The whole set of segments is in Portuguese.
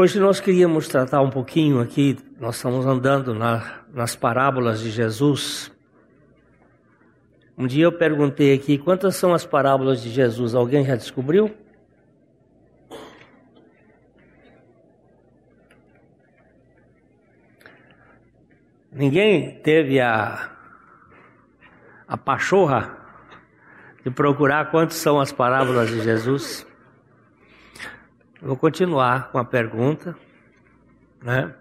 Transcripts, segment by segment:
Hoje nós queríamos tratar um pouquinho aqui, nós estamos andando na, nas parábolas de Jesus. Um dia eu perguntei aqui quantas são as parábolas de Jesus, alguém já descobriu? Ninguém teve a, a pachorra de procurar quantas são as parábolas de Jesus? Vou continuar com a pergunta, né?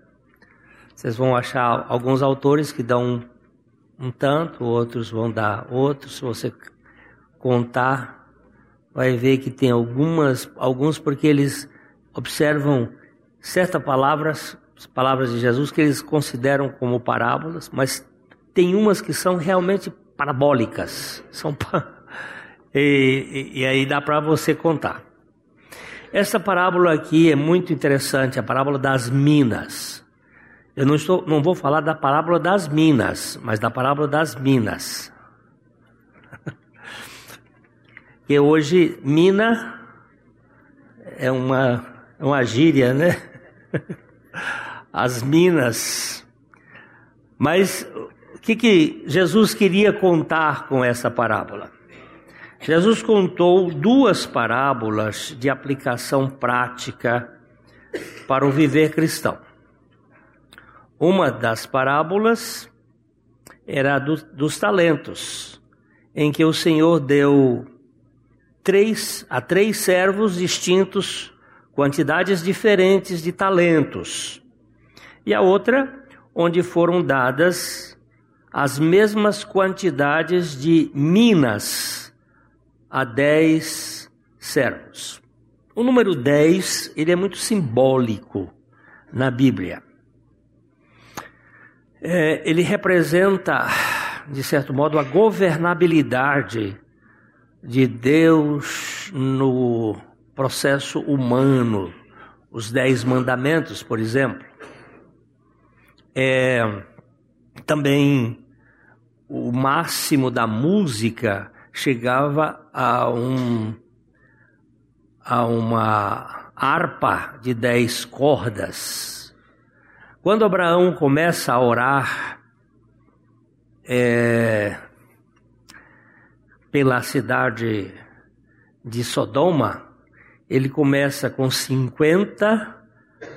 Vocês vão achar alguns autores que dão um, um tanto, outros vão dar outros. Se você contar, vai ver que tem algumas, alguns porque eles observam certas palavras, palavras de Jesus que eles consideram como parábolas, mas tem umas que são realmente parabólicas, são e, e, e aí dá para você contar. Essa parábola aqui é muito interessante, a parábola das minas. Eu não, estou, não vou falar da parábola das minas, mas da parábola das minas. que hoje, mina é uma, é uma gíria, né? As minas. Mas o que, que Jesus queria contar com essa parábola? Jesus contou duas parábolas de aplicação prática para o viver cristão. Uma das parábolas era do, dos talentos, em que o Senhor deu três, a três servos distintos quantidades diferentes de talentos. E a outra, onde foram dadas as mesmas quantidades de minas a dez servos. O número 10, ele é muito simbólico na Bíblia. É, ele representa, de certo modo, a governabilidade de Deus no processo humano. Os dez mandamentos, por exemplo. É, também o máximo da música chegava a um a uma harpa de dez cordas. Quando Abraão começa a orar é, pela cidade de Sodoma, ele começa com 50,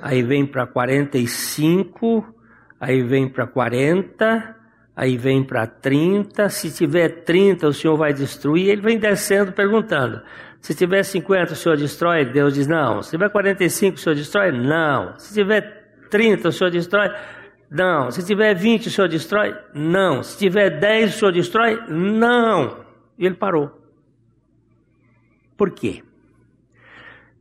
aí vem para 45, aí vem para 40, Aí vem para 30, se tiver 30 o Senhor vai destruir, ele vem descendo perguntando. Se tiver 50 o Senhor destrói? Deus diz não. Se tiver 45 o Senhor destrói? Não. Se tiver 30 o Senhor destrói? Não. Se tiver 20 o Senhor destrói? Não. Se tiver 10 o Senhor destrói? Não. E ele parou. Por quê?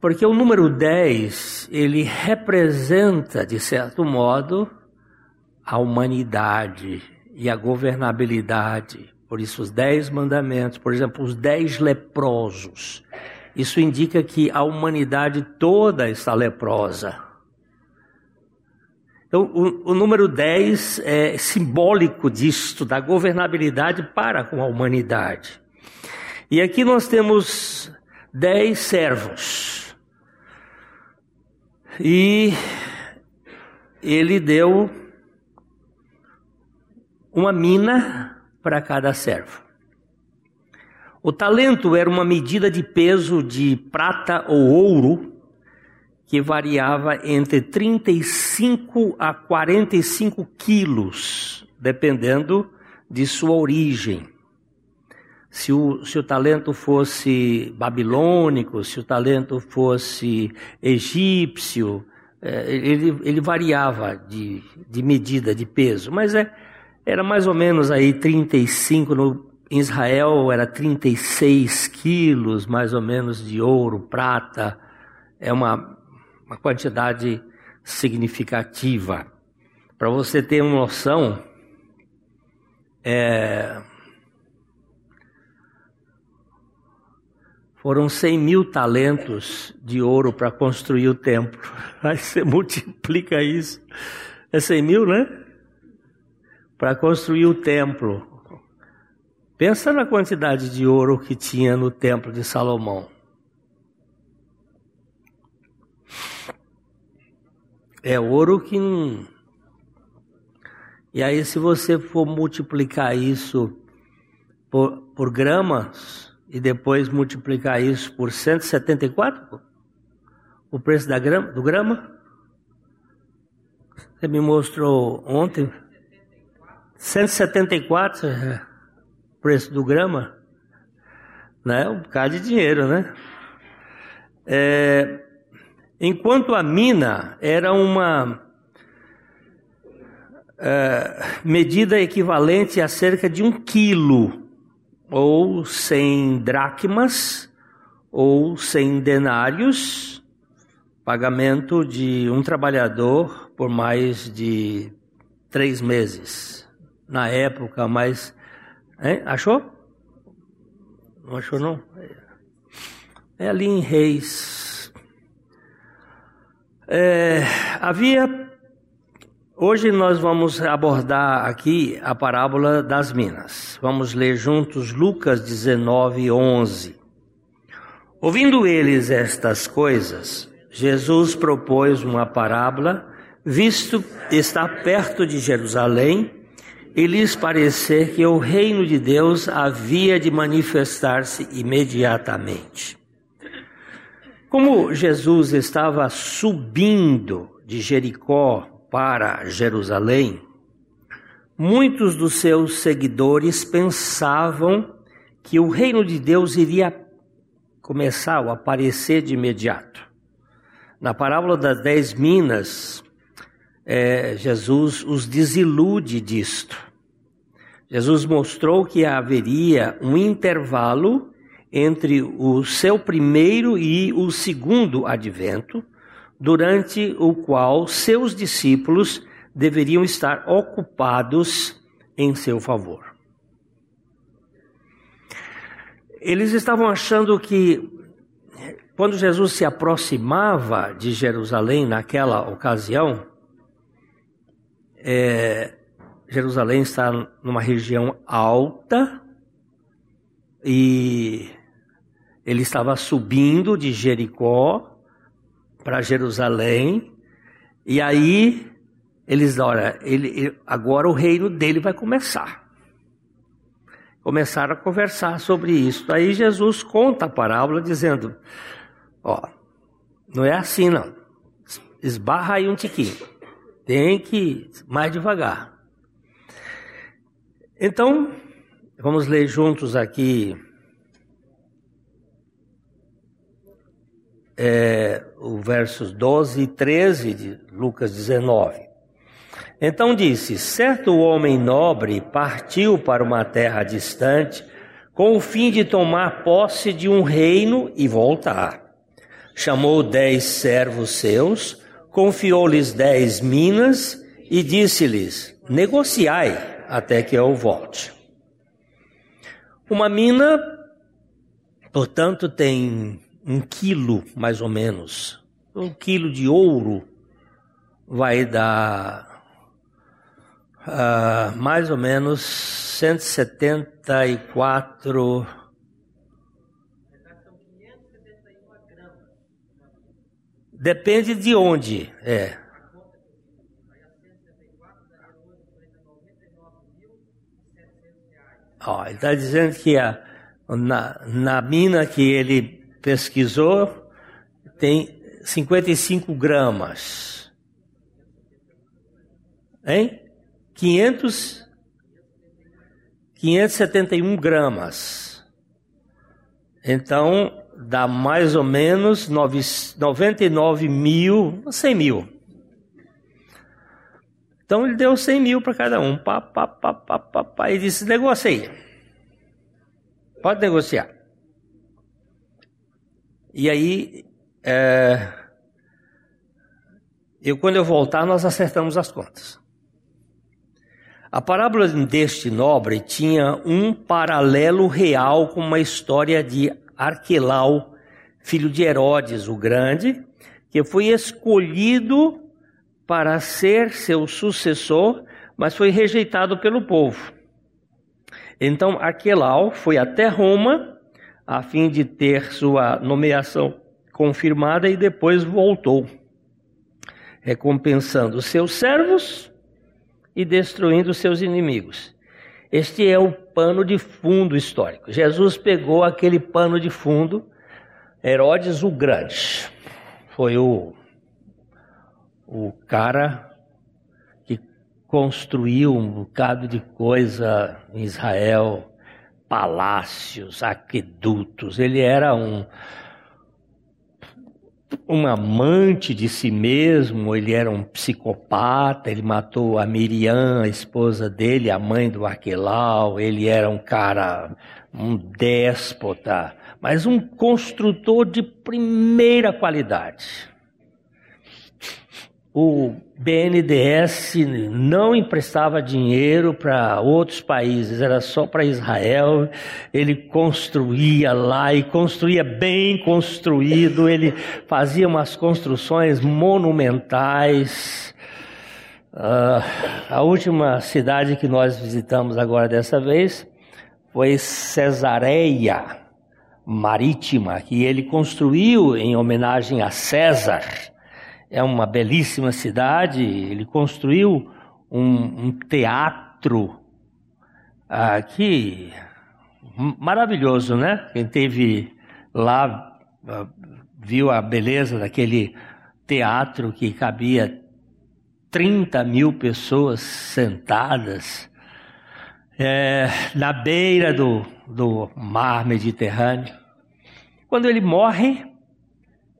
Porque o número 10, ele representa, de certo modo, a humanidade e a governabilidade. Por isso, os dez mandamentos, por exemplo, os dez leprosos. Isso indica que a humanidade toda está leprosa. Então, o, o número 10 é simbólico disto, da governabilidade para com a humanidade. E aqui nós temos dez servos. E ele deu uma mina para cada servo. O talento era uma medida de peso de prata ou ouro que variava entre 35 a 45 quilos, dependendo de sua origem. Se o, se o talento fosse babilônico, se o talento fosse egípcio, é, ele, ele variava de, de medida, de peso, mas é, era mais ou menos aí 35, no, em Israel era 36 quilos mais ou menos de ouro, prata, é uma, uma quantidade significativa. Para você ter uma noção, é, foram 100 mil talentos de ouro para construir o templo. Aí você multiplica isso. É 100 mil, né? Para construir o templo. Pensa na quantidade de ouro que tinha no templo de Salomão. É ouro que. E aí, se você for multiplicar isso por, por gramas e depois multiplicar isso por 174, o preço da grama, do grama, você me mostrou ontem, 174 é, preço do grama, né? Um bocado de dinheiro, né? É, enquanto a mina era uma é, medida equivalente a cerca de um quilo, ou 100 dracmas, ou 100 denários, pagamento de um trabalhador por mais de três meses. Na época, mas. Hein? Achou? Não achou, não? É ali em Reis. É, havia. Hoje nós vamos abordar aqui a parábola das minas. Vamos ler juntos Lucas 19, 11. Ouvindo eles estas coisas, Jesus propôs uma parábola visto estar perto de Jerusalém e lhes parecer que o reino de Deus havia de manifestar-se imediatamente. Como Jesus estava subindo de Jericó para Jerusalém, muitos dos seus seguidores pensavam que o reino de Deus iria começar a aparecer de imediato. Na parábola das dez minas, é, Jesus os desilude disto. Jesus mostrou que haveria um intervalo entre o seu primeiro e o segundo advento, durante o qual seus discípulos deveriam estar ocupados em seu favor. Eles estavam achando que quando Jesus se aproximava de Jerusalém naquela ocasião, é, Jerusalém está numa região alta e ele estava subindo de Jericó para Jerusalém e aí eles, olha, ele, agora o reino dele vai começar. Começaram a conversar sobre isso. Aí Jesus conta a parábola dizendo: Ó, não é assim não. Esbarra aí um tiquinho. Tem que ir mais devagar. Então, vamos ler juntos aqui é, o versos 12 e 13 de Lucas 19. Então disse: Certo homem nobre partiu para uma terra distante com o fim de tomar posse de um reino e voltar. Chamou dez servos seus confiou-lhes dez minas e disse-lhes: negociai até que eu volte. Uma mina, portanto, tem um quilo mais ou menos. Um quilo de ouro vai dar uh, mais ou menos 174 Depende de onde é. Ó, ele está dizendo que a, na, na mina que ele pesquisou tem 55 gramas. Hein? 500, 571 gramas. Então, dá mais ou menos 99 mil, 100 mil. Então ele deu 100 mil para cada um. Pá, pá, pá, pá, pá, pá, e disse: negocie. Pode negociar. E aí, é, eu quando eu voltar, nós acertamos as contas. A parábola deste nobre tinha um paralelo real com uma história de Arquelau, filho de Herodes o Grande, que foi escolhido para ser seu sucessor, mas foi rejeitado pelo povo. Então Arquelau foi até Roma a fim de ter sua nomeação confirmada e depois voltou. recompensando seus servos e destruindo seus inimigos. Este é o pano de fundo histórico. Jesus pegou aquele pano de fundo, Herodes o Grande, foi o, o cara que construiu um bocado de coisa em Israel, palácios, aquedutos. Ele era um, um amante de si mesmo, ele era um psicopata, ele matou a Miriam, a esposa dele, a mãe do Aquelau, ele era um cara, um déspota, mas um construtor de primeira qualidade o BNDES não emprestava dinheiro para outros países, era só para Israel. Ele construía lá e construía bem construído, ele fazia umas construções monumentais. Uh, a última cidade que nós visitamos agora dessa vez foi Cesareia Marítima, que ele construiu em homenagem a César é uma belíssima cidade. Ele construiu um, um teatro aqui maravilhoso, né? Quem teve lá ah, viu a beleza daquele teatro que cabia 30 mil pessoas sentadas é, na beira do, do mar Mediterrâneo. Quando ele morre,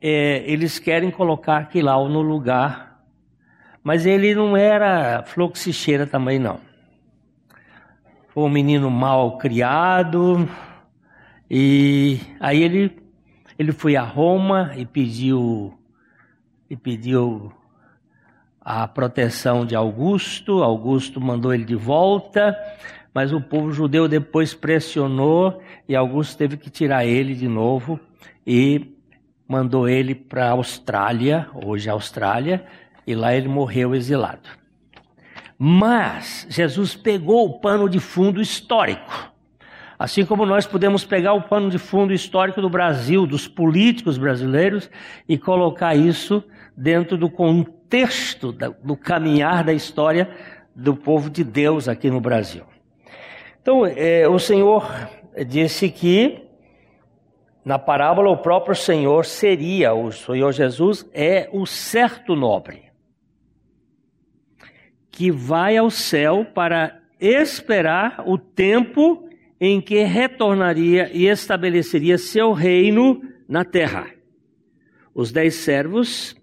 é, eles querem colocar Aquilau no lugar, mas ele não era fluxicheira também não. Foi um menino mal criado, e aí ele, ele foi a Roma e pediu, e pediu a proteção de Augusto, Augusto mandou ele de volta, mas o povo judeu depois pressionou e Augusto teve que tirar ele de novo e mandou ele para a Austrália, hoje a Austrália, e lá ele morreu exilado. Mas Jesus pegou o pano de fundo histórico. Assim como nós podemos pegar o pano de fundo histórico do Brasil, dos políticos brasileiros, e colocar isso dentro do contexto do caminhar da história do povo de Deus aqui no Brasil. Então, é, o Senhor disse que na parábola, o próprio Senhor seria, o Senhor Jesus é o certo nobre, que vai ao céu para esperar o tempo em que retornaria e estabeleceria seu reino na terra. Os dez servos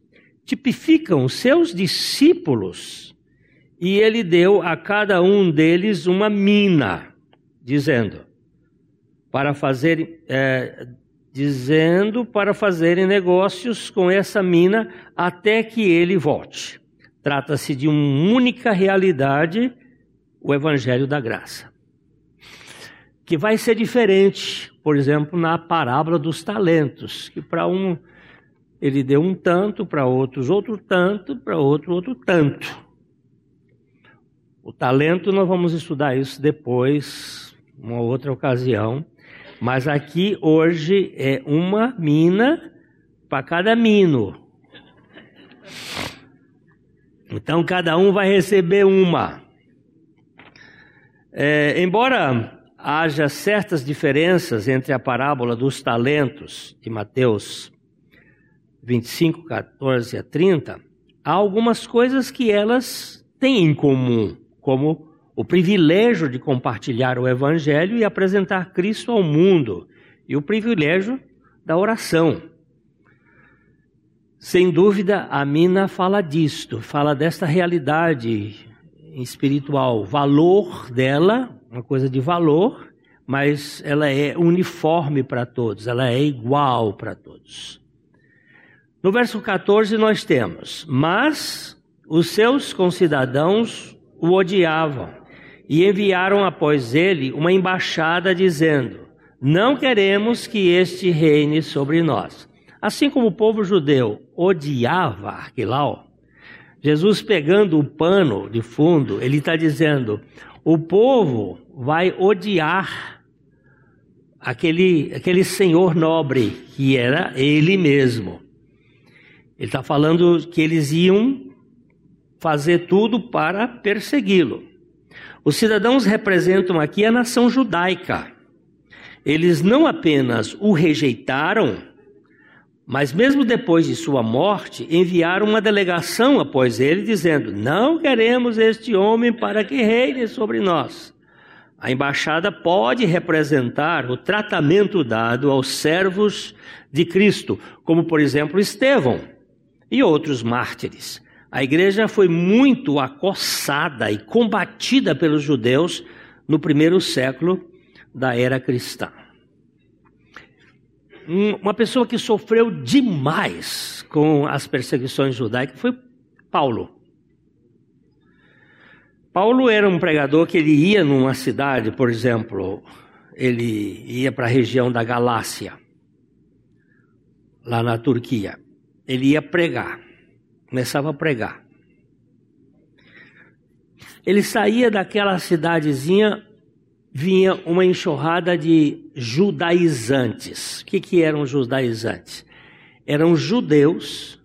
tipificam seus discípulos e ele deu a cada um deles uma mina, dizendo: para fazer é, dizendo para fazerem negócios com essa mina até que ele volte. Trata-se de uma única realidade, o Evangelho da Graça. Que vai ser diferente, por exemplo, na parábola dos talentos, que para um ele deu um tanto, para outros outro tanto, para outro outro tanto. O talento nós vamos estudar isso depois, uma outra ocasião. Mas aqui hoje é uma mina para cada mino. Então cada um vai receber uma. É, embora haja certas diferenças entre a parábola dos talentos de Mateus 25, 14 a 30, há algumas coisas que elas têm em comum, como o privilégio de compartilhar o Evangelho e apresentar Cristo ao mundo, e o privilégio da oração. Sem dúvida, a Mina fala disto, fala desta realidade espiritual, valor dela, uma coisa de valor, mas ela é uniforme para todos, ela é igual para todos. No verso 14 nós temos: Mas os seus concidadãos o odiavam e enviaram após ele uma embaixada dizendo: Não queremos que este reine sobre nós. Assim como o povo judeu odiava Arquilau, Jesus pegando o pano de fundo, ele está dizendo: o povo vai odiar aquele, aquele senhor nobre que era ele mesmo. Ele está falando que eles iam fazer tudo para persegui-lo. Os cidadãos representam aqui a nação judaica. Eles não apenas o rejeitaram, mas mesmo depois de sua morte, enviaram uma delegação após ele, dizendo: Não queremos este homem para que reine sobre nós. A embaixada pode representar o tratamento dado aos servos de Cristo, como por exemplo Estevão e outros mártires. A igreja foi muito acossada e combatida pelos judeus no primeiro século da era cristã. Uma pessoa que sofreu demais com as perseguições judaicas foi Paulo. Paulo era um pregador que ele ia numa cidade, por exemplo, ele ia para a região da Galácia, lá na Turquia. Ele ia pregar, começava a pregar. Ele saía daquela cidadezinha, vinha uma enxurrada de judaizantes. O que, que eram judaizantes? Eram judeus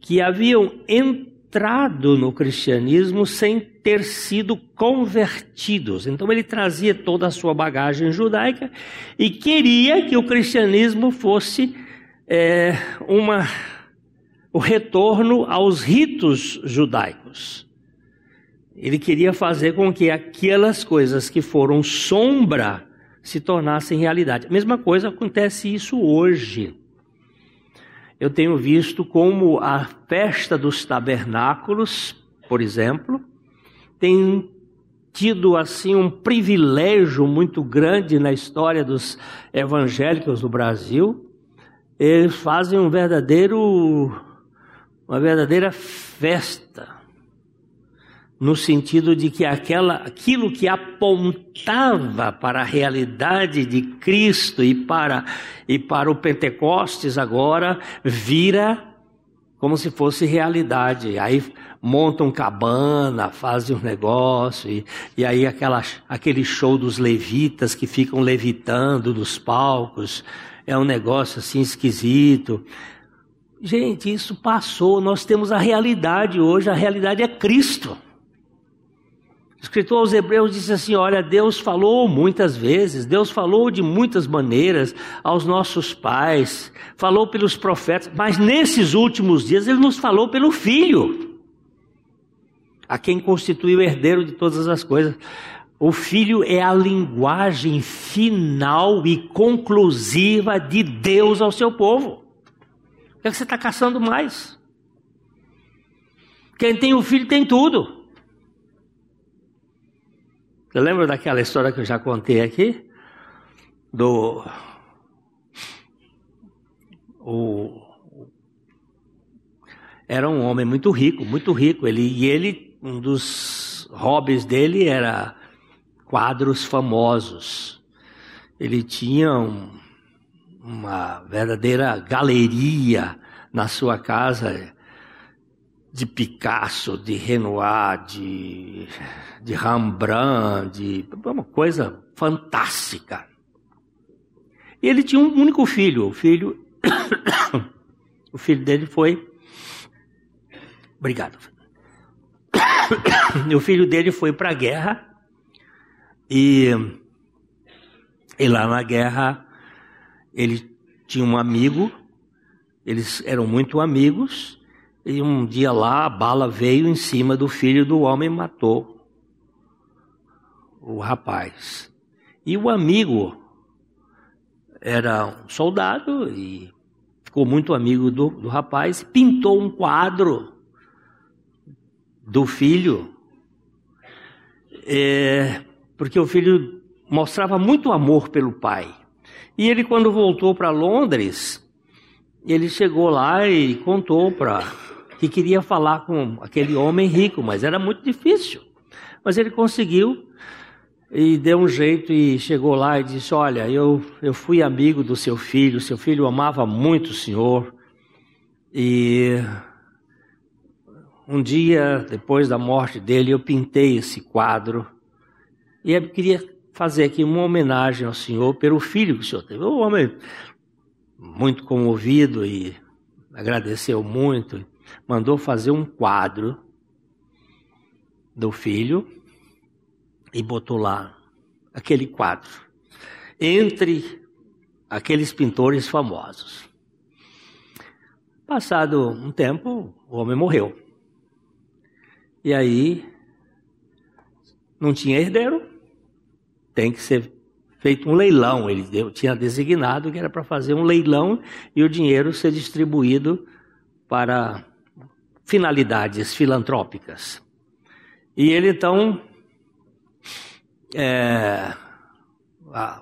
que haviam entrado no cristianismo sem ter sido convertidos. Então ele trazia toda a sua bagagem judaica e queria que o cristianismo fosse é, uma, o retorno aos ritos judaicos. Ele queria fazer com que aquelas coisas que foram sombra se tornassem realidade. A mesma coisa acontece isso hoje. Eu tenho visto como a festa dos tabernáculos, por exemplo, tem tido assim um privilégio muito grande na história dos evangélicos do Brasil. Eles fazem um verdadeiro uma verdadeira festa no sentido de que aquela, aquilo que apontava para a realidade de Cristo e para, e para o Pentecostes agora vira como se fosse realidade. Aí montam cabana, fazem um negócio, e, e aí aquela, aquele show dos levitas que ficam levitando nos palcos, é um negócio assim esquisito. Gente, isso passou, nós temos a realidade hoje, a realidade é Cristo. O escritor aos Hebreus disse assim: Olha, Deus falou muitas vezes, Deus falou de muitas maneiras aos nossos pais, falou pelos profetas, mas nesses últimos dias Ele nos falou pelo Filho, a quem constituiu o herdeiro de todas as coisas. O Filho é a linguagem final e conclusiva de Deus ao seu povo. É que você está caçando mais? Quem tem o Filho tem tudo. Você lembra daquela história que eu já contei aqui? Do. O, era um homem muito rico, muito rico. Ele, e ele, um dos hobbies dele era quadros famosos. Ele tinha um, uma verdadeira galeria na sua casa de Picasso, de Renoir, de, de Rembrandt, de uma coisa fantástica. E ele tinha um único filho, o filho, o filho dele foi, obrigado. o filho dele foi para a guerra e, e lá na guerra ele tinha um amigo, eles eram muito amigos e um dia lá a bala veio em cima do filho do homem e matou o rapaz. E o amigo era um soldado e ficou muito amigo do, do rapaz, pintou um quadro do filho, é, porque o filho mostrava muito amor pelo pai. E ele, quando voltou para Londres, ele chegou lá e contou para que queria falar com aquele homem rico, mas era muito difícil. Mas ele conseguiu e deu um jeito e chegou lá e disse: Olha, eu, eu fui amigo do seu filho, seu filho amava muito o senhor. E um dia, depois da morte dele, eu pintei esse quadro. E eu queria fazer aqui uma homenagem ao senhor pelo filho que o senhor teve. O homem muito comovido e agradeceu muito mandou fazer um quadro do filho e botou lá aquele quadro entre aqueles pintores famosos. Passado um tempo, o homem morreu. E aí não tinha herdeiro, tem que ser feito um leilão. Ele deu, tinha designado que era para fazer um leilão e o dinheiro ser distribuído para finalidades filantrópicas. E ele então é,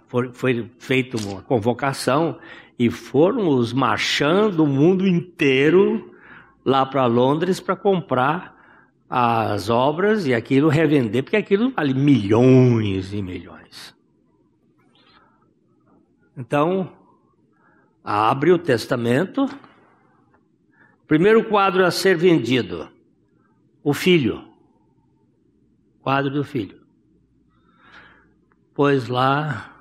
foi, foi feita uma convocação e foram os marchando o mundo inteiro lá para Londres para comprar as obras e aquilo revender, porque aquilo vale milhões e milhões. Então, abre o testamento. Primeiro quadro a ser vendido: o filho. Quadro do filho. Pois lá.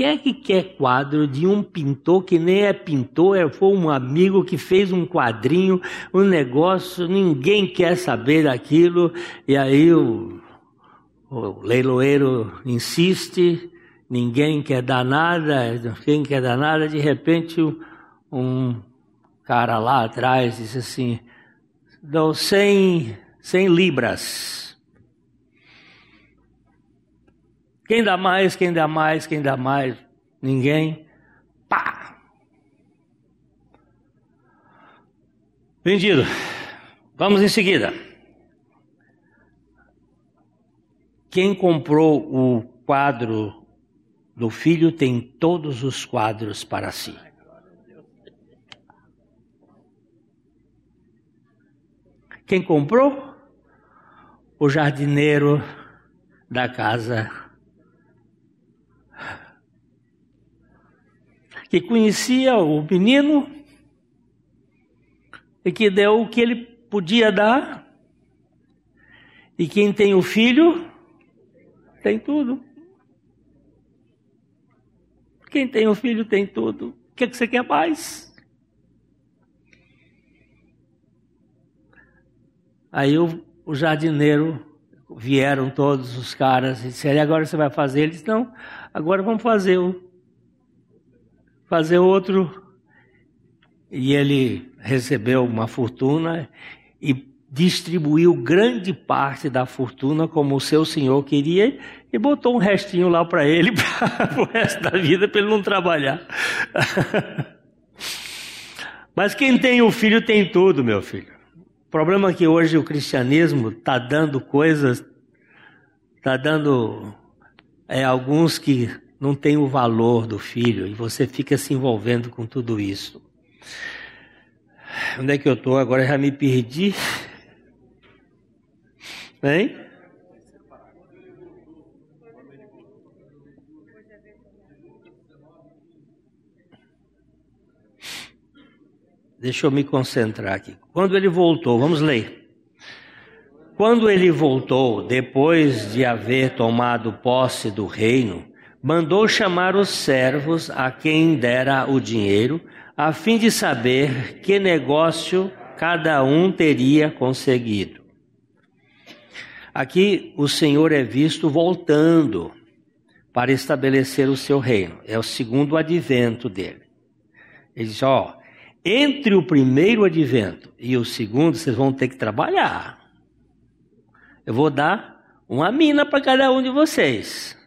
Quem é que quer quadro de um pintor que nem é pintor, é, foi um amigo que fez um quadrinho, um negócio, ninguém quer saber daquilo, e aí o, o leiloeiro insiste, ninguém quer dar nada, ninguém quer dar nada, de repente um cara lá atrás disse assim, dou 100, 100 libras. Quem dá mais, quem dá mais, quem dá mais? Ninguém. Pá! Vendido. Vamos em seguida. Quem comprou o quadro do filho tem todos os quadros para si. Quem comprou? O jardineiro da casa. Que conhecia o menino e que deu o que ele podia dar. E quem tem o filho tem tudo. Quem tem um filho tem tudo. O que, é que você quer mais? Aí o, o jardineiro, vieram todos os caras e disseram, agora você vai fazer? Ele disse, não, agora vamos fazer o, fazer outro. E ele recebeu uma fortuna e distribuiu grande parte da fortuna como o seu senhor queria e botou um restinho lá para ele para o resto da vida para ele não trabalhar. Mas quem tem um filho tem tudo, meu filho. O problema é que hoje o cristianismo está dando coisas, está dando é, alguns que não têm o valor do filho e você fica se envolvendo com tudo isso. Onde é que eu estou? Agora já me perdi. Hein? Deixa eu me concentrar aqui. Quando ele voltou, vamos ler. Quando ele voltou, depois de haver tomado posse do reino, mandou chamar os servos a quem dera o dinheiro, a fim de saber que negócio cada um teria conseguido. Aqui o Senhor é visto voltando para estabelecer o seu reino. É o segundo advento dele. Ele diz: Ó, entre o primeiro advento e o segundo, vocês vão ter que trabalhar. Eu vou dar uma mina para cada um de vocês.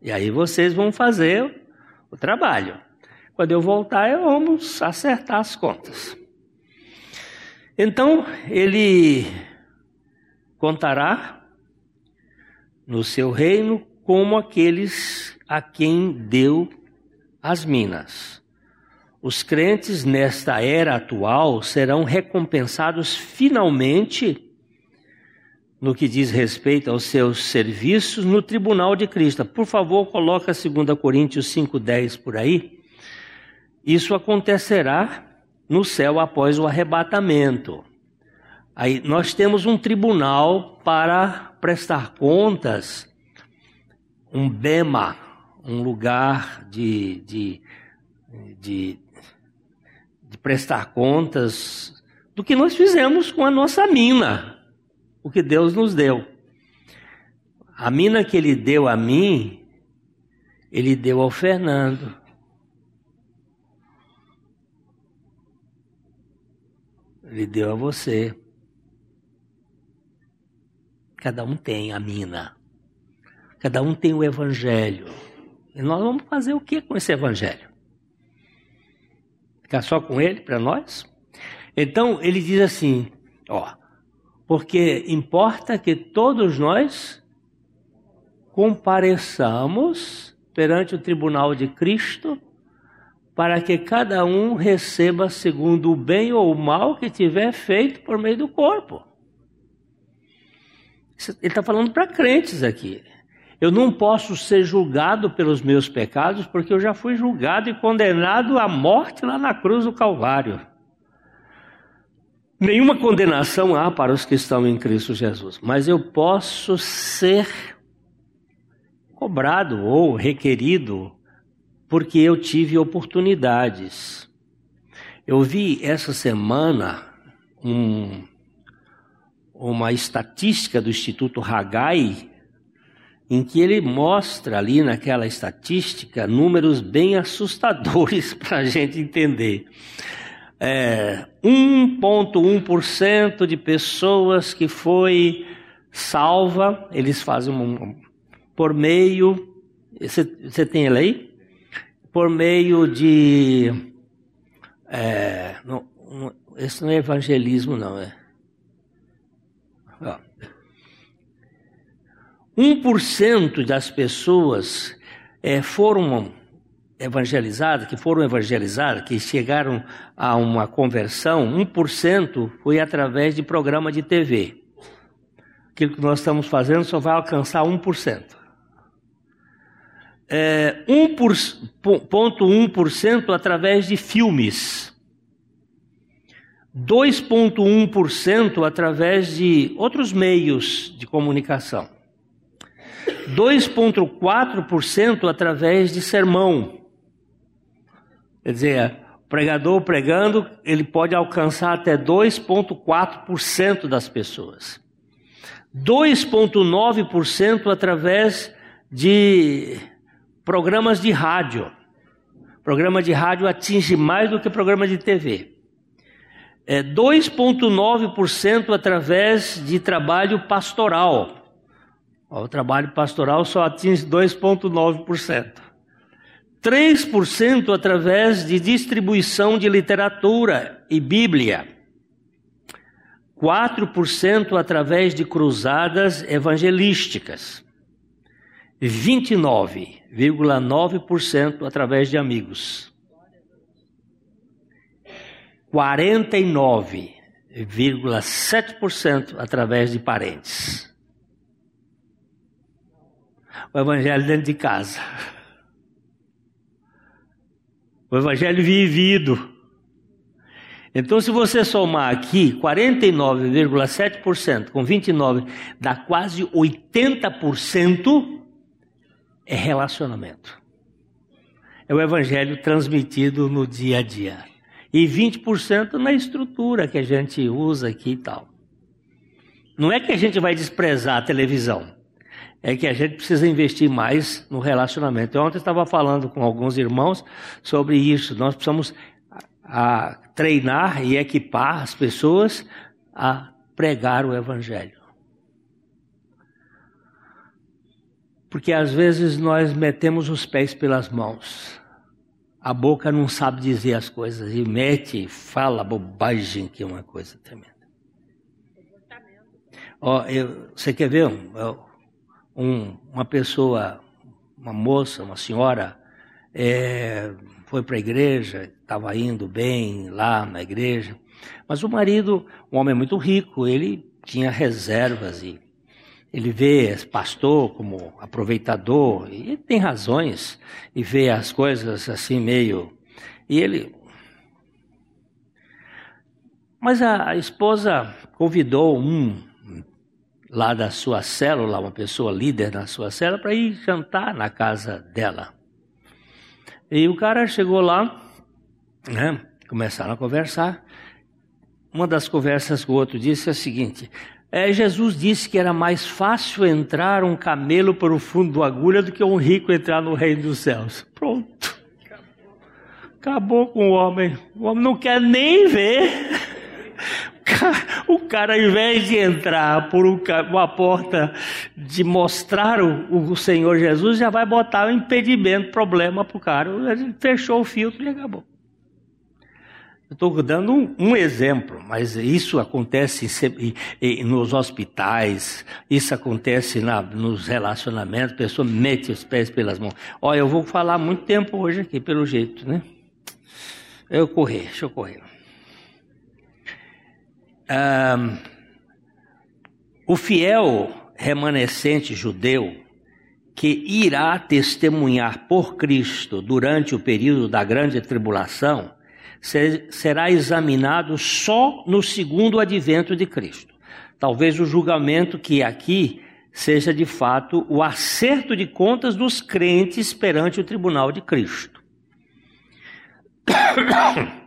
E aí vocês vão fazer o trabalho. Quando eu voltar, vamos acertar as contas. Então, ele contará no seu reino como aqueles a quem deu as minas. Os crentes nesta era atual serão recompensados finalmente no que diz respeito aos seus serviços no tribunal de Cristo. Por favor, coloca 2 Coríntios 5:10 por aí. Isso acontecerá no céu após o arrebatamento. Aí nós temos um tribunal para prestar contas, um bema, um lugar de, de, de, de prestar contas do que nós fizemos com a nossa mina. O que Deus nos deu. A mina que ele deu a mim, ele deu ao Fernando. Ele deu a você. Cada um tem a mina. Cada um tem o evangelho. E nós vamos fazer o que com esse evangelho? Ficar só com ele para nós? Então ele diz assim, ó, porque importa que todos nós compareçamos perante o tribunal de Cristo, para que cada um receba segundo o bem ou o mal que tiver feito por meio do corpo. Ele está falando para crentes aqui. Eu não posso ser julgado pelos meus pecados, porque eu já fui julgado e condenado à morte lá na cruz do Calvário. Nenhuma condenação há para os que estão em Cristo Jesus, mas eu posso ser cobrado ou requerido porque eu tive oportunidades. Eu vi essa semana um, uma estatística do Instituto Hagai, em que ele mostra ali naquela estatística números bem assustadores para a gente entender é, 1,1% de pessoas que foi salva, eles fazem um, por meio, você, tem ele aí? Por meio de, é, não, esse não é evangelismo não, é. Ó. 1% das pessoas é, foram evangelizadas, que foram evangelizadas, que chegaram a uma conversão, 1% foi através de programa de TV. Aquilo que nós estamos fazendo só vai alcançar 1%. É, 1,1% através de filmes. 2,1% através de outros meios de comunicação. 2,4% através de sermão. Quer dizer, o pregador pregando, ele pode alcançar até 2,4% das pessoas. 2,9% através de programas de rádio. Programa de rádio atinge mais do que programa de TV. É 2,9% através de trabalho pastoral. O trabalho pastoral só atinge 2,9%. 3% através de distribuição de literatura e Bíblia. 4% através de cruzadas evangelísticas. 29,9% através de amigos. 49,7% através de parentes. O evangelho dentro de casa o evangelho vivido. Então, se você somar aqui 49,7% com 29, dá quase 80% é relacionamento. É o evangelho transmitido no dia a dia. E 20% na estrutura que a gente usa aqui e tal. Não é que a gente vai desprezar a televisão é que a gente precisa investir mais no relacionamento. Eu ontem estava falando com alguns irmãos sobre isso. Nós precisamos a, treinar e equipar as pessoas a pregar o Evangelho. Porque às vezes nós metemos os pés pelas mãos. A boca não sabe dizer as coisas e mete, fala bobagem, que é uma coisa tremenda. Ó, eu, você quer ver? Eu, um, uma pessoa, uma moça, uma senhora, é, foi para a igreja, estava indo bem lá na igreja, mas o marido, um homem muito rico, ele tinha reservas e ele vê pastor como aproveitador e tem razões e vê as coisas assim meio e ele mas a, a esposa convidou um lá da sua célula, uma pessoa líder na sua célula, para ir jantar na casa dela. E o cara chegou lá, né, começaram a conversar. Uma das conversas que o outro disse é a seguinte: É, Jesus disse que era mais fácil entrar um camelo para o fundo do agulha do que um rico entrar no reino dos céus. Pronto. Acabou com o homem. O homem não quer nem ver. O cara, ao invés de entrar por uma porta de mostrar o, o Senhor Jesus, já vai botar um impedimento, problema para o cara. Ele fechou o filtro e acabou. Estou dando um, um, exemplo, mas isso acontece em, em, nos hospitais, isso acontece na, nos relacionamentos, a pessoa mete os pés pelas mãos. Olha, eu vou falar muito tempo hoje aqui, pelo jeito, né? Eu correr, deixa eu correr. O fiel remanescente judeu que irá testemunhar por Cristo durante o período da grande tribulação será examinado só no segundo advento de Cristo. Talvez o julgamento que aqui seja de fato o acerto de contas dos crentes perante o tribunal de Cristo.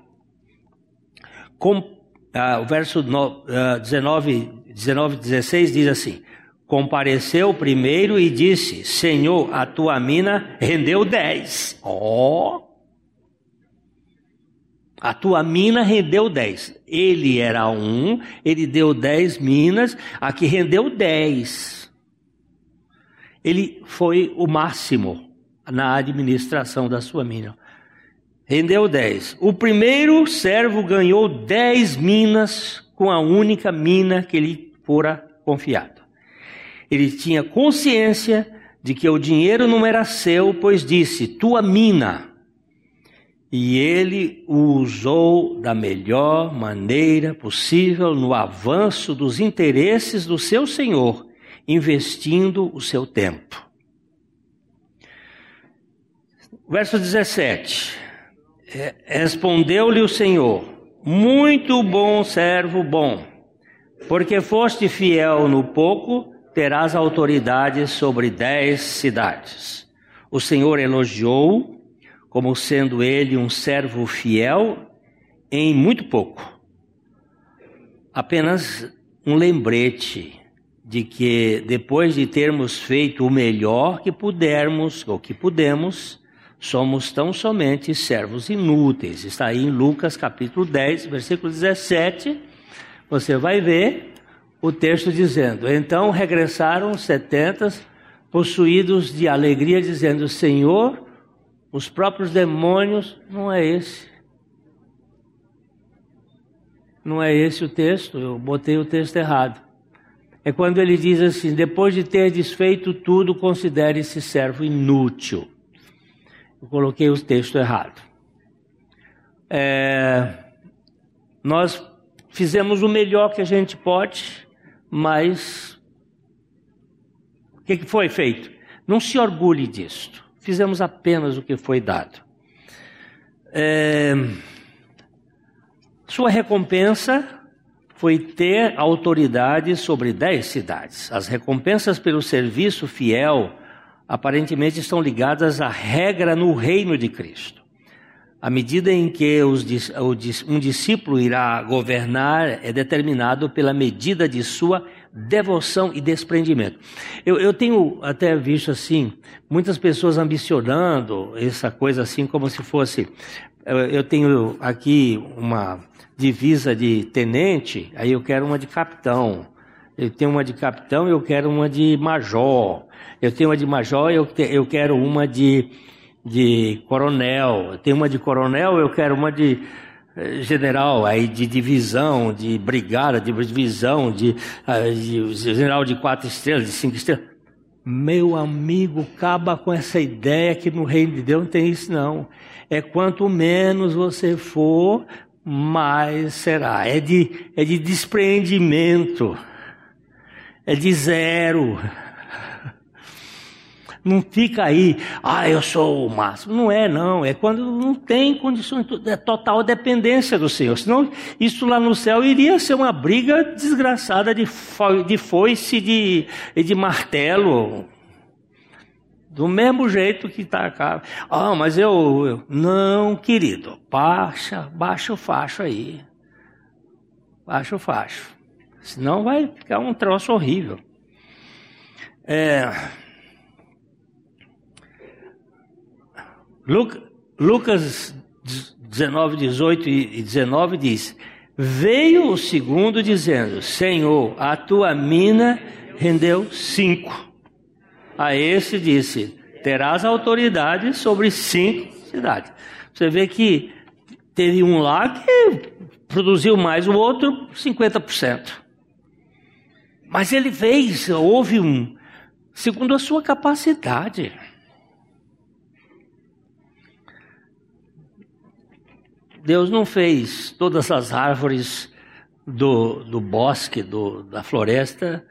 Com, ah, o verso no, ah, 19, 19, 16 diz assim: Compareceu primeiro e disse: Senhor, a tua mina rendeu dez. Ó! Oh, a tua mina rendeu 10. Ele era um, ele deu 10 minas, a que rendeu 10. Ele foi o máximo na administração da sua mina. Rendeu 10. O primeiro servo ganhou 10 minas com a única mina que lhe fora confiado. Ele tinha consciência de que o dinheiro não era seu, pois disse: Tua mina e ele o usou da melhor maneira possível no avanço dos interesses do seu senhor, investindo o seu tempo. Verso 17: é, Respondeu-lhe o Senhor: Muito bom servo bom, porque foste fiel no pouco, terás autoridade sobre dez cidades. O Senhor elogiou como sendo ele um servo fiel em muito pouco. Apenas um lembrete de que depois de termos feito o melhor que pudermos ou que pudemos, somos tão somente servos inúteis. Está aí em Lucas capítulo 10, versículo 17. Você vai ver o texto dizendo: Então regressaram os setentas, possuídos de alegria, dizendo: Senhor, os próprios demônios, não é esse. Não é esse o texto, eu botei o texto errado. É quando ele diz assim: depois de ter desfeito tudo, considere-se servo inútil. Eu coloquei o texto errado. É, nós fizemos o melhor que a gente pode, mas o que foi feito? Não se orgulhe disto. Fizemos apenas o que foi dado. É... Sua recompensa foi ter autoridade sobre dez cidades. As recompensas pelo serviço fiel aparentemente estão ligadas à regra no reino de Cristo. À medida em que os, um discípulo irá governar é determinado pela medida de sua devoção e desprendimento. Eu, eu tenho até visto assim, muitas pessoas ambicionando essa coisa assim, como se fosse. Eu tenho aqui uma divisa de tenente, aí eu quero uma de capitão. Eu tenho uma de capitão, eu quero uma de major. Eu tenho uma de major, eu, te, eu quero uma de, de coronel. Eu tenho uma de coronel, eu quero uma de eh, general aí de divisão, de brigada, de divisão, de, eh, de, general de quatro estrelas, de cinco estrelas. Meu amigo, acaba com essa ideia que no reino de Deus não tem isso não. É quanto menos você for, mais será. É de, é de despreendimento. É de zero. Não fica aí, ah, eu sou o máximo. Não é, não. É quando não tem condições, é total dependência do Senhor. Senão, isso lá no céu iria ser uma briga desgraçada de, fo de foice e de, de martelo. Do mesmo jeito que está cá. Ah, mas eu, eu. Não, querido. Baixa, baixa o facho aí. Baixa o facho. Senão vai ficar um troço horrível. É... Lucas 19, 18 e 19 diz: Veio o segundo dizendo: Senhor, a tua mina rendeu cinco. A esse disse: Terás autoridade sobre cinco cidades. Você vê que teve um lá que produziu mais, o outro 50%. Mas ele fez, houve um, segundo a sua capacidade. Deus não fez todas as árvores do, do bosque, do, da floresta,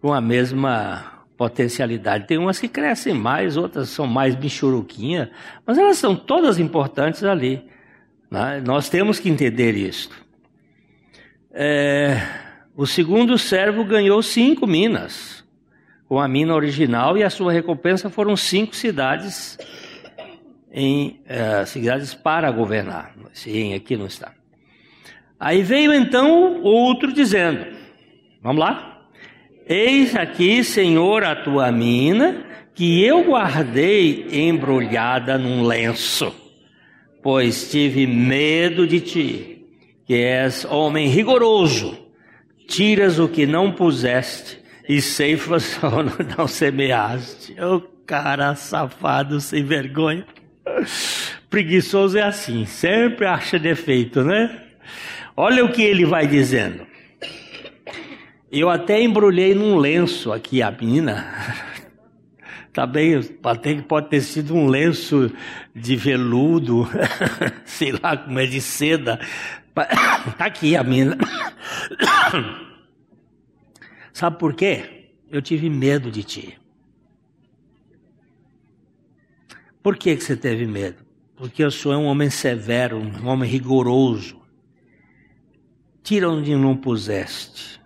com a mesma potencialidade. Tem umas que crescem mais, outras são mais bichuruquinha, mas elas são todas importantes ali. Né? Nós temos que entender isso. É, o segundo servo ganhou cinco minas, com a mina original, e a sua recompensa foram cinco cidades em uh, cidades para governar. Sim, aqui não está. Aí veio então outro dizendo: Vamos lá? Eis aqui, Senhor, a tua mina, que eu guardei embrulhada num lenço, pois tive medo de ti, que és homem rigoroso, tiras o que não puseste e ceifas onde não semeaste. Ô oh, cara safado sem vergonha. Preguiçoso é assim, sempre acha defeito, né? Olha o que ele vai dizendo. Eu até embrulhei num lenço aqui a menina. Tá bem, até que pode ter sido um lenço de veludo, sei lá como é de seda. Tá aqui a mina. Sabe por quê? Eu tive medo de ti. Por que, que você teve medo? Porque eu sou um homem severo, um homem rigoroso. Tira onde não puseste.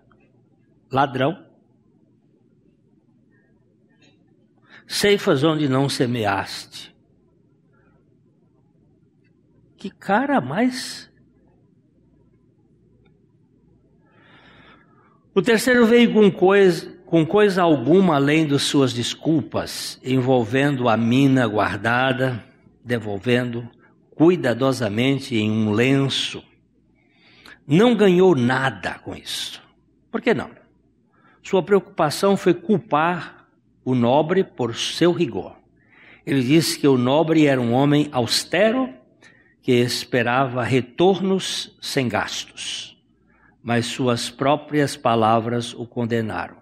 Ladrão. Ceifas onde não semeaste. Que cara mais. O terceiro veio com coisa, com coisa alguma além de suas desculpas, envolvendo a mina guardada, devolvendo cuidadosamente em um lenço. Não ganhou nada com isso. Por que não? Sua preocupação foi culpar o nobre por seu rigor. Ele disse que o nobre era um homem austero que esperava retornos sem gastos, mas suas próprias palavras o condenaram.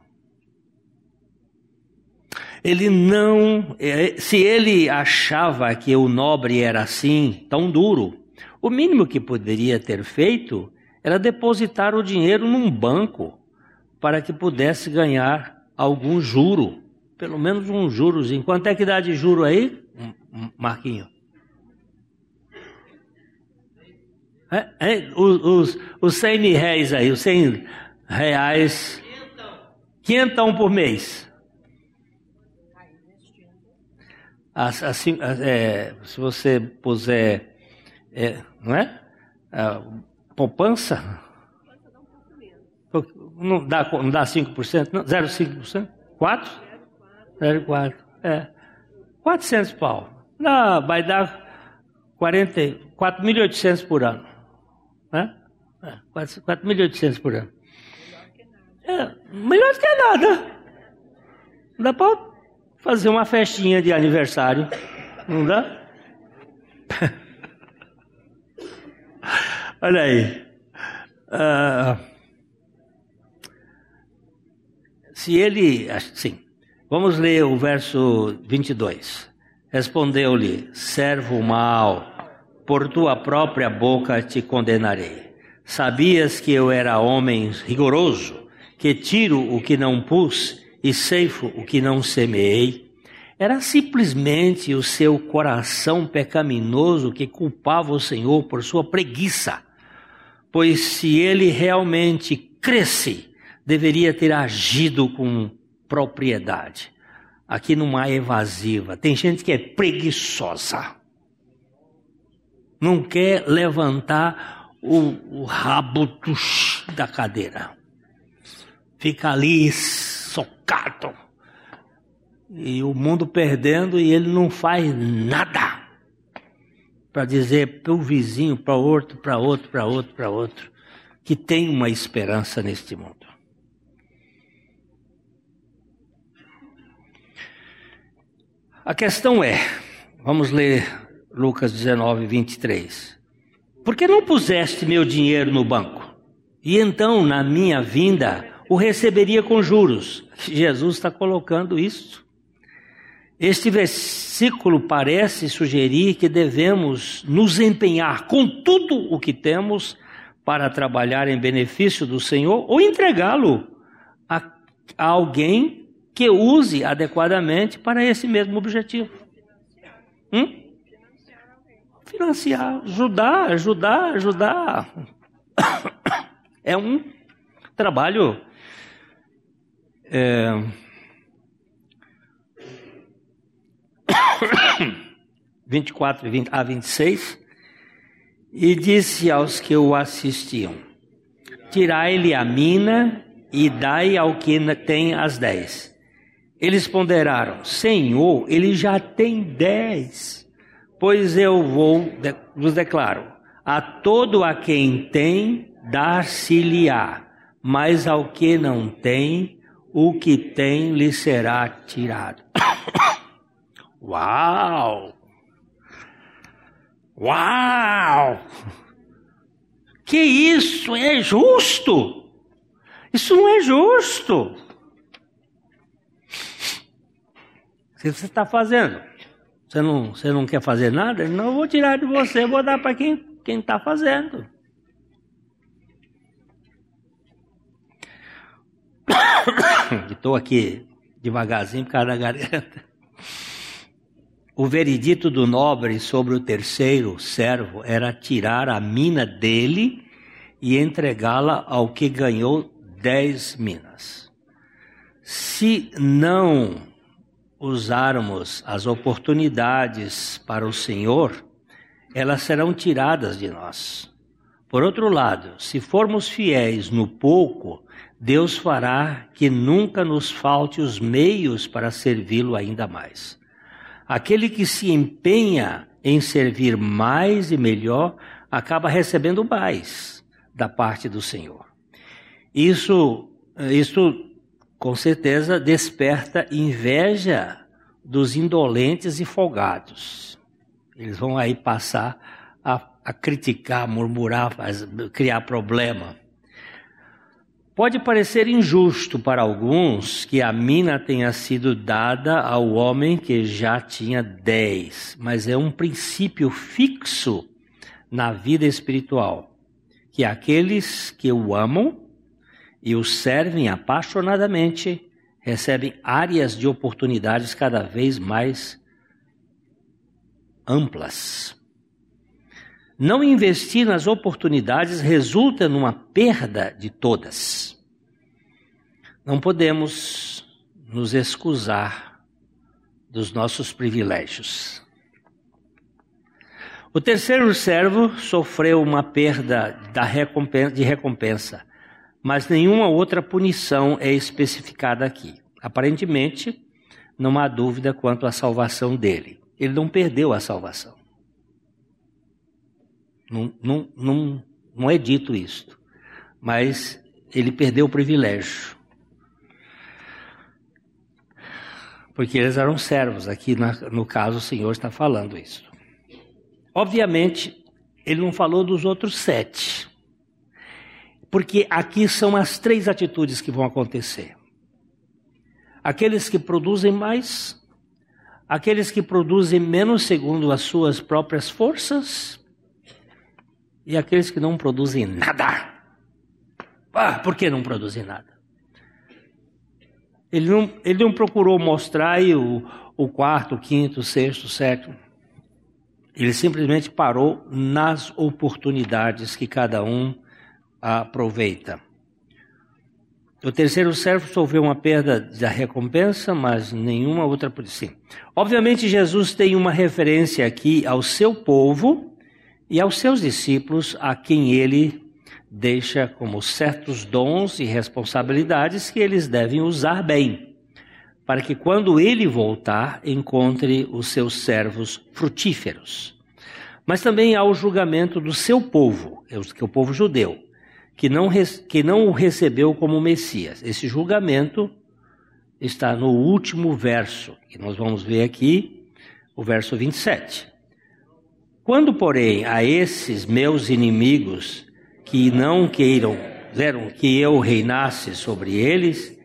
Ele não, é, se ele achava que o nobre era assim, tão duro, o mínimo que poderia ter feito era depositar o dinheiro num banco para que pudesse ganhar algum juro, pelo menos um juros. Quanto é que dá de juro aí, Marquinho? É, é, os, os, os 100 mil reais aí, os 100 reais, quinhentão por mês. Assim, é, se você puser, é, não é? A poupança. Não dá, não dá 5%? Não, 0,5%? 4%? 0,4%. É. 400 pau. Não, vai dar 4.800 por ano. É, 4.800 por ano. É, melhor que nada. Não dá para fazer uma festinha de aniversário. Não dá? Olha aí. Uh, se ele. Sim. Vamos ler o verso 22. Respondeu-lhe: Servo mau, por tua própria boca te condenarei. Sabias que eu era homem rigoroso, que tiro o que não pus e ceifo o que não semeei, era simplesmente o seu coração pecaminoso que culpava o Senhor por sua preguiça. Pois se ele realmente cresce, deveria ter agido com propriedade. Aqui numa evasiva. Tem gente que é preguiçosa. Não quer levantar o, o rabo da cadeira. fica ali socado. E o mundo perdendo e ele não faz nada para dizer para o vizinho, para outro, para outro, para outro, para outro, que tem uma esperança neste mundo. A questão é, vamos ler Lucas 19, 23. Por que não puseste meu dinheiro no banco? E então, na minha vinda, o receberia com juros. Jesus está colocando isso. Este versículo parece sugerir que devemos nos empenhar com tudo o que temos para trabalhar em benefício do Senhor ou entregá-lo a, a alguém que use adequadamente para esse mesmo objetivo. Hum? Financiar, ajudar, ajudar, ajudar. É um trabalho é... vinte e quatro a vinte e seis e disse aos que o assistiam: Tirai-lhe a mina e dai ao que tem as dez. Eles ponderaram: Senhor, ele já tem dez. Pois eu vou, vos declaro: a todo a quem tem, dar-se-lhe-á, mas ao que não tem, o que tem lhe será tirado. Uau! Uau! Que isso é justo? Isso não é justo. O que você está fazendo? Você não, você não quer fazer nada? Não, eu vou tirar de você, vou dar para quem está fazendo. Estou aqui devagarzinho por causa da garganta. O veredito do nobre sobre o terceiro servo era tirar a mina dele e entregá-la ao que ganhou dez minas. Se não usarmos as oportunidades para o Senhor, elas serão tiradas de nós. Por outro lado, se formos fiéis no pouco, Deus fará que nunca nos falte os meios para servi-lo ainda mais. Aquele que se empenha em servir mais e melhor acaba recebendo mais da parte do Senhor. Isso, isso com certeza desperta inveja dos indolentes e folgados. Eles vão aí passar a, a criticar, murmurar, criar problema. Pode parecer injusto para alguns que a mina tenha sido dada ao homem que já tinha dez, mas é um princípio fixo na vida espiritual, que aqueles que o amam e o servem apaixonadamente recebem áreas de oportunidades cada vez mais amplas. Não investir nas oportunidades resulta numa perda de todas. Não podemos nos excusar dos nossos privilégios. O terceiro servo sofreu uma perda de recompensa, mas nenhuma outra punição é especificada aqui. Aparentemente, não há dúvida quanto à salvação dele. Ele não perdeu a salvação. Não, não, não, não é dito isto. Mas ele perdeu o privilégio. Porque eles eram servos. Aqui, no caso, o Senhor está falando isso. Obviamente, ele não falou dos outros sete. Porque aqui são as três atitudes que vão acontecer. Aqueles que produzem mais, aqueles que produzem menos segundo as suas próprias forças, e aqueles que não produzem nada. Ah, por que não produzem nada? Ele não, ele não procurou mostrar aí o, o quarto, o quinto, o sexto, o sétimo. Ele simplesmente parou nas oportunidades que cada um aproveita. O terceiro servo sofreu uma perda da recompensa, mas nenhuma outra por si. Obviamente, Jesus tem uma referência aqui ao seu povo e aos seus discípulos, a quem ele deixa como certos dons e responsabilidades que eles devem usar bem, para que quando ele voltar encontre os seus servos frutíferos. Mas também há o julgamento do seu povo, é que é o povo judeu, que não, que não o recebeu como Messias. Esse julgamento está no último verso, que nós vamos ver aqui, o verso 27. Quando, porém, a esses meus inimigos que não queiram, quiseram que eu reinasse sobre eles,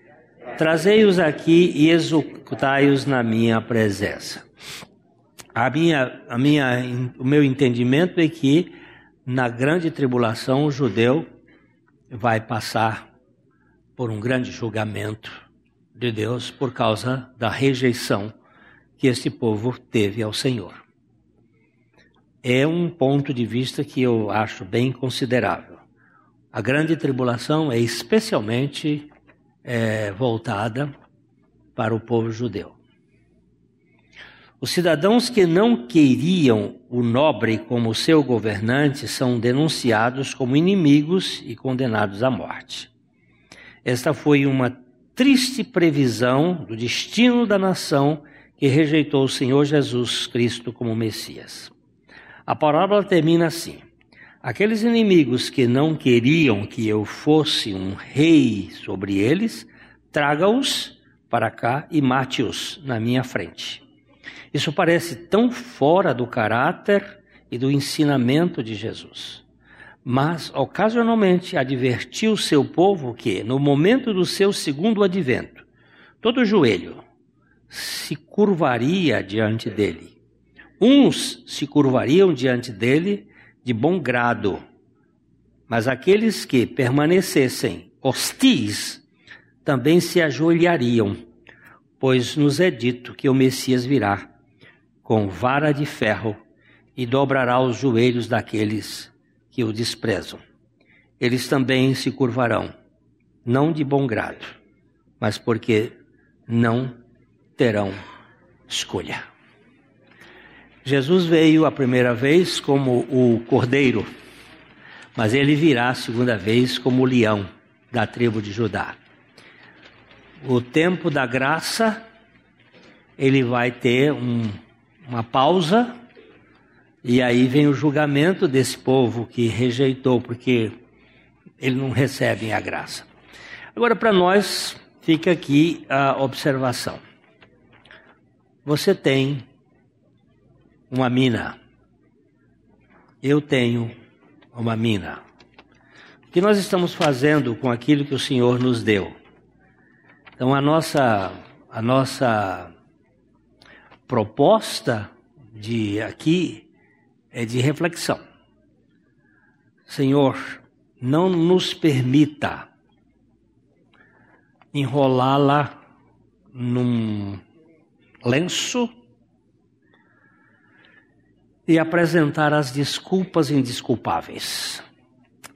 trazei-os aqui e executai-os na minha presença. A minha, a minha, o meu entendimento é que na grande tribulação o judeu vai passar por um grande julgamento de Deus por causa da rejeição que esse povo teve ao Senhor. É um ponto de vista que eu acho bem considerável. A grande tribulação é especialmente é, voltada para o povo judeu. Os cidadãos que não queriam o nobre como seu governante são denunciados como inimigos e condenados à morte. Esta foi uma triste previsão do destino da nação que rejeitou o Senhor Jesus Cristo como Messias. A parábola termina assim: Aqueles inimigos que não queriam que eu fosse um rei sobre eles, traga-os para cá e mate-os na minha frente. Isso parece tão fora do caráter e do ensinamento de Jesus. Mas, ocasionalmente, advertiu seu povo que, no momento do seu segundo advento, todo joelho se curvaria diante dele. Uns se curvariam diante dele de bom grado. Mas aqueles que permanecessem hostis também se ajoelhariam, pois nos é dito que o Messias virá com vara de ferro e dobrará os joelhos daqueles que o desprezam. Eles também se curvarão, não de bom grado, mas porque não terão escolha. Jesus veio a primeira vez como o cordeiro, mas ele virá a segunda vez como o leão da tribo de Judá. O tempo da graça, ele vai ter um, uma pausa, e aí vem o julgamento desse povo que rejeitou, porque ele não recebem a graça. Agora, para nós, fica aqui a observação. Você tem uma mina. Eu tenho uma mina. O que nós estamos fazendo com aquilo que o Senhor nos deu? Então a nossa a nossa proposta de aqui é de reflexão. Senhor, não nos permita enrolá-la num lenço e apresentar as desculpas indesculpáveis,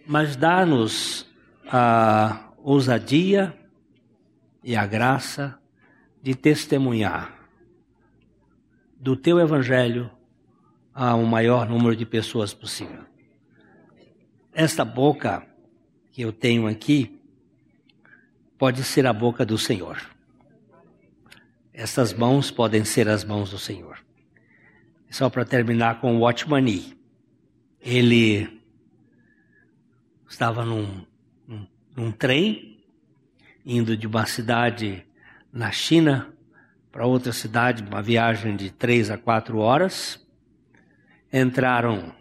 mas dá-nos a ousadia e a graça de testemunhar do teu evangelho a um maior número de pessoas possível. Esta boca que eu tenho aqui pode ser a boca do Senhor. Estas mãos podem ser as mãos do Senhor. Só para terminar com o Watchmani. Ele estava num, num, num trem, indo de uma cidade na China para outra cidade, uma viagem de três a quatro horas. Entraram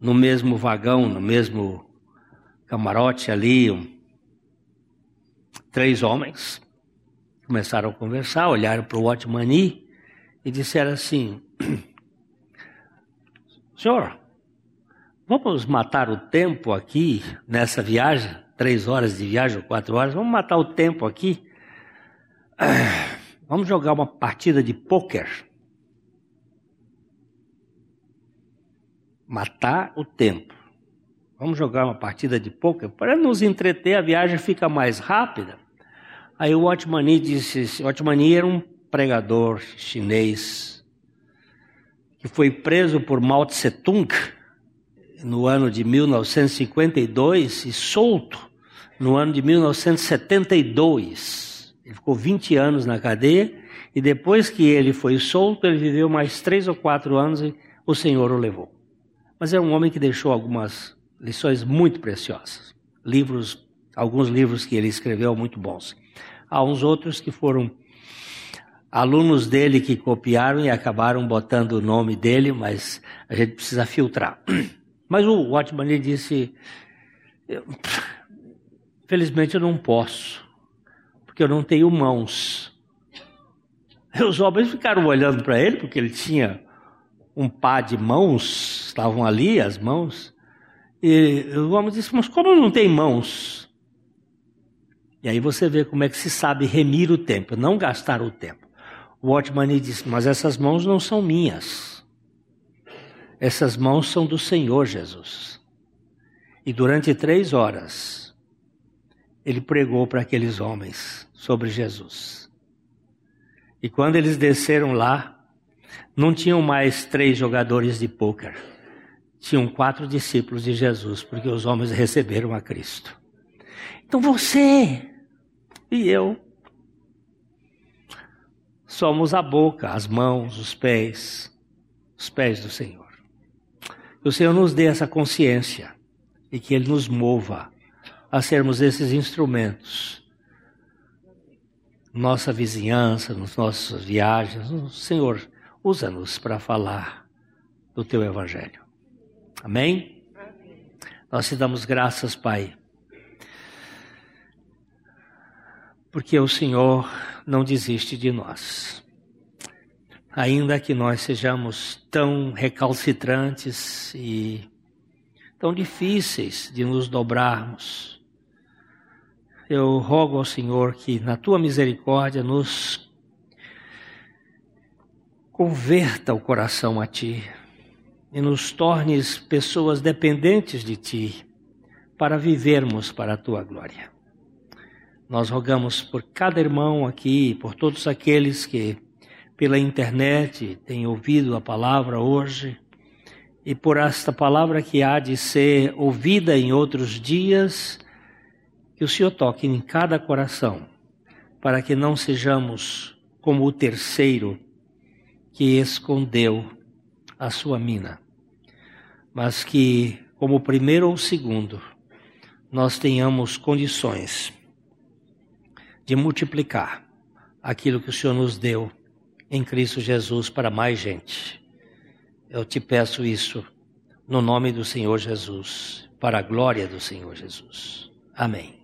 no mesmo vagão, no mesmo camarote ali, um, três homens. Começaram a conversar, olharam para o Watchmani e disseram assim: Senhor, vamos matar o tempo aqui nessa viagem, três horas de viagem ou quatro horas, vamos matar o tempo aqui. Vamos jogar uma partida de pôquer. Matar o tempo. Vamos jogar uma partida de pôquer para nos entreter, a viagem fica mais rápida. Aí o Watchmani disse, o Watchmani era um pregador chinês que foi preso por Mao Tse Tung no ano de 1952 e solto no ano de 1972. Ele ficou 20 anos na cadeia e depois que ele foi solto, ele viveu mais três ou quatro anos e o Senhor o levou. Mas é um homem que deixou algumas lições muito preciosas. Livros, alguns livros que ele escreveu muito bons. Há uns outros que foram alunos dele que copiaram e acabaram botando o nome dele, mas a gente precisa filtrar. Mas o Watchman disse: Felizmente eu não posso, porque eu não tenho mãos. Os homens ficaram olhando para ele, porque ele tinha um par de mãos, estavam ali as mãos. E o homem disse: Mas como não tem mãos? E aí você vê como é que se sabe remir o tempo, não gastar o tempo. O Watchman disse: Mas essas mãos não são minhas. Essas mãos são do Senhor Jesus. E durante três horas, ele pregou para aqueles homens sobre Jesus. E quando eles desceram lá, não tinham mais três jogadores de pôquer. Tinham quatro discípulos de Jesus, porque os homens receberam a Cristo. Então você e eu somos a boca, as mãos, os pés, os pés do Senhor. Que o Senhor nos dê essa consciência e que Ele nos mova a sermos esses instrumentos. Nossa vizinhança, nas nossas viagens, Senhor, usa-nos para falar do teu evangelho. Amém? Nós te damos graças, Pai, porque o Senhor não desiste de nós. Ainda que nós sejamos tão recalcitrantes e tão difíceis de nos dobrarmos, eu rogo ao Senhor que, na tua misericórdia, nos converta o coração a ti e nos tornes pessoas dependentes de ti para vivermos para a tua glória. Nós rogamos por cada irmão aqui, por todos aqueles que pela internet têm ouvido a palavra hoje, e por esta palavra que há de ser ouvida em outros dias que o Senhor toque em cada coração, para que não sejamos como o terceiro que escondeu a sua mina, mas que, como o primeiro ou o segundo, nós tenhamos condições de multiplicar aquilo que o Senhor nos deu em Cristo Jesus para mais gente. Eu te peço isso no nome do Senhor Jesus, para a glória do Senhor Jesus. Amém.